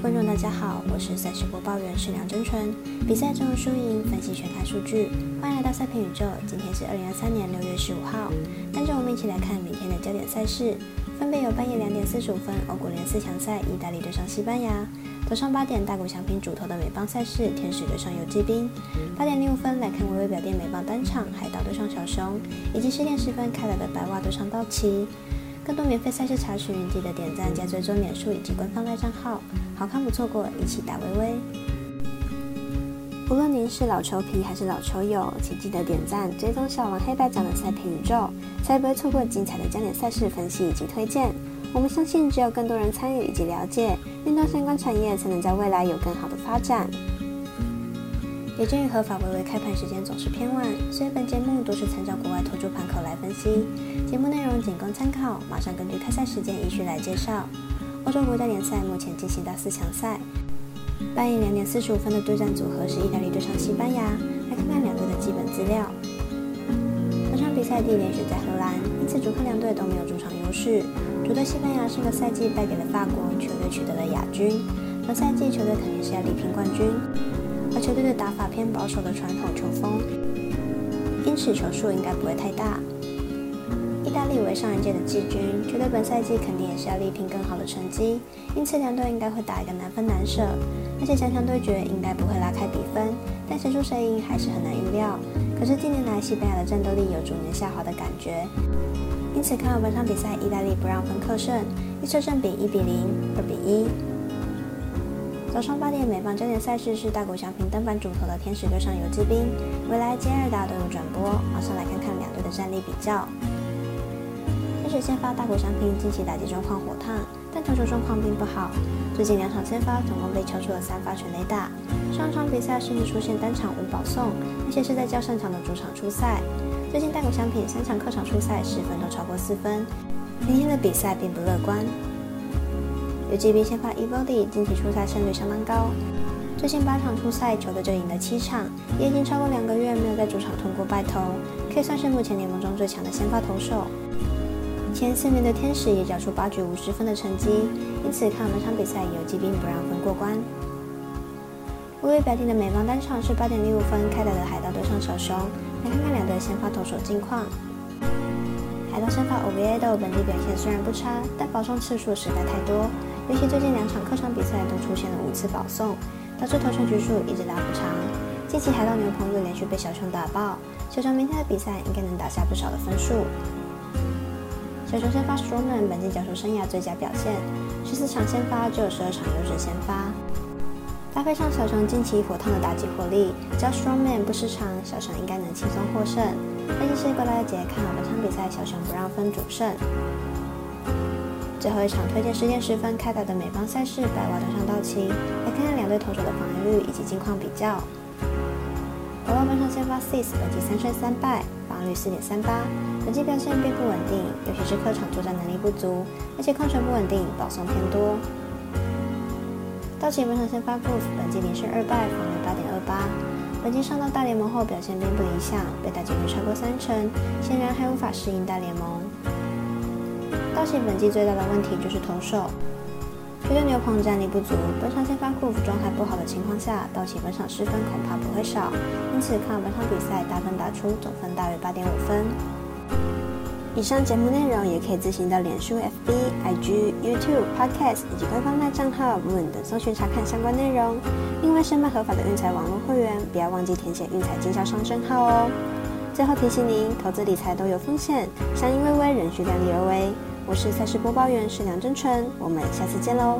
观众，大家好，我是赛事播报员是梁真纯。比赛中输赢分析全看数据，欢迎来到赛评宇宙。今天是二零二三年六月十五号，跟着我们一起来看明天的焦点赛事，分别有半夜两点四十五分欧国联四强赛，意大利对上西班牙；早上八点大谷翔平主投的美邦赛事，天使对上游击兵；八点零五分来看微微表店美邦单场，海盗对上小熊；以及十点十分开来的白袜对上道奇。更多免费赛事查询，记得点赞加追踪脸书以及官方赖账号，好看不错过，一起打微微。无论您是老球皮还是老球友，请记得点赞追踪小王黑白奖的赛评宇宙，才不会错过精彩的焦点赛事分析以及推荐。我们相信，只有更多人参与以及了解运动相关产业，才能在未来有更好的发展。也鉴于合法微微开盘时间总是偏晚，所以本节目都是参照国外投注盘口来分析，节目内容仅供参考。马上根据开赛时间依序来介绍。欧洲国家联赛目前进行到四强赛，半夜两点四十五分的对战组合是意大利对上西班牙。来看看两队的基本资料。本场比赛地点选在荷兰，因此主客两队都没有主场优势。主队西班牙上个赛季败给了法国，球队取得了亚军。本赛季球队肯定是要力拼冠军。而球队的打法偏保守的传统球风，因此球数应该不会太大。意大利为上一届的季军，觉得本赛季肯定也是要力拼更好的成绩，因此两队应该会打一个难分难舍，而且强强对决应该不会拉开比分，但谁输谁赢还是很难预料。可是近年来西班牙的战斗力有逐年下滑的感觉，因此看好本场比赛意大利不让分客胜，预测胜比一比零、二比一。早上八点，美棒焦点赛事是大谷翔平登板主投的天使对上游击兵，未来接二打都有转播。马上来看看两队的战力比较。天使先发大谷翔平近期打击状况火烫，但投球状况并不好。最近两场先发总共被敲出了三发全垒打，上场比赛甚至出现单场无保送，而且是在较擅长的主场出赛。最近大谷翔平三场客场出赛失分都超过四分，明天的比赛并不乐观。游击兵先发 e v o d y 近期出赛胜率相当高，最近八场出赛，球队就赢了七场，也已经超过两个月没有在主场通过败投，可以算是目前联盟中最强的先发投手。前四名的天使也缴出八局五十分的成绩，因此看本场比赛游击兵不让分过关。微微表弟的美邦单场是八点零五分开打的海盗对上小熊，来看看两队先发投手近况。海盗先发 Oviedo 本季表现虽然不差，但保送次数实在太多。尤其最近两场客场比赛都出现了五次保送，导致投球局数一直打不长。近期海盗牛棚又连续被小熊打爆，小熊明天的比赛应该能打下不少的分数。小熊先发 Stroman 本季教授生涯最佳表现，十四场先发就有十二场优质先发。搭配上小熊近期火烫的打击火力，只要 Strongman 不失常，小熊应该能轻松获胜。分析师郭大姐看好本场比赛小熊不让分主胜。最后一场推荐时间十分开打的美邦赛事，白袜登上道奇，来看看两队投手的防御率以及近况比较。白袜本场先发 Sis，本季三胜三败，防御率四点三八，本季表现并不稳定，尤其是客场作战能力不足，而且控球不稳定，保送偏多。道奇本场先发 Proof，本季连胜二败，防御八点二八，本季上到大联盟后表现并不理想，被打击率超过三成，显然还无法适应大联盟。道奇本季最大的问题就是投手，球队牛棚战力不足，本场先发库夫状态不好的情况下，道奇本场失分恐怕不会少，因此看本场比赛大分打出总分大约八点五分。以上节目内容也可以自行到脸书、FB、IG、YouTube、Podcast 以及官方麦账号 Moon 等搜寻查看相关内容。另外，申办合法的运彩网络会员，不要忘记填写运彩经销商证号哦。最后提醒您，投资理财都有风险，相依微微，仍需量力而为。我是赛事播报员，是梁真纯，我们下次见喽。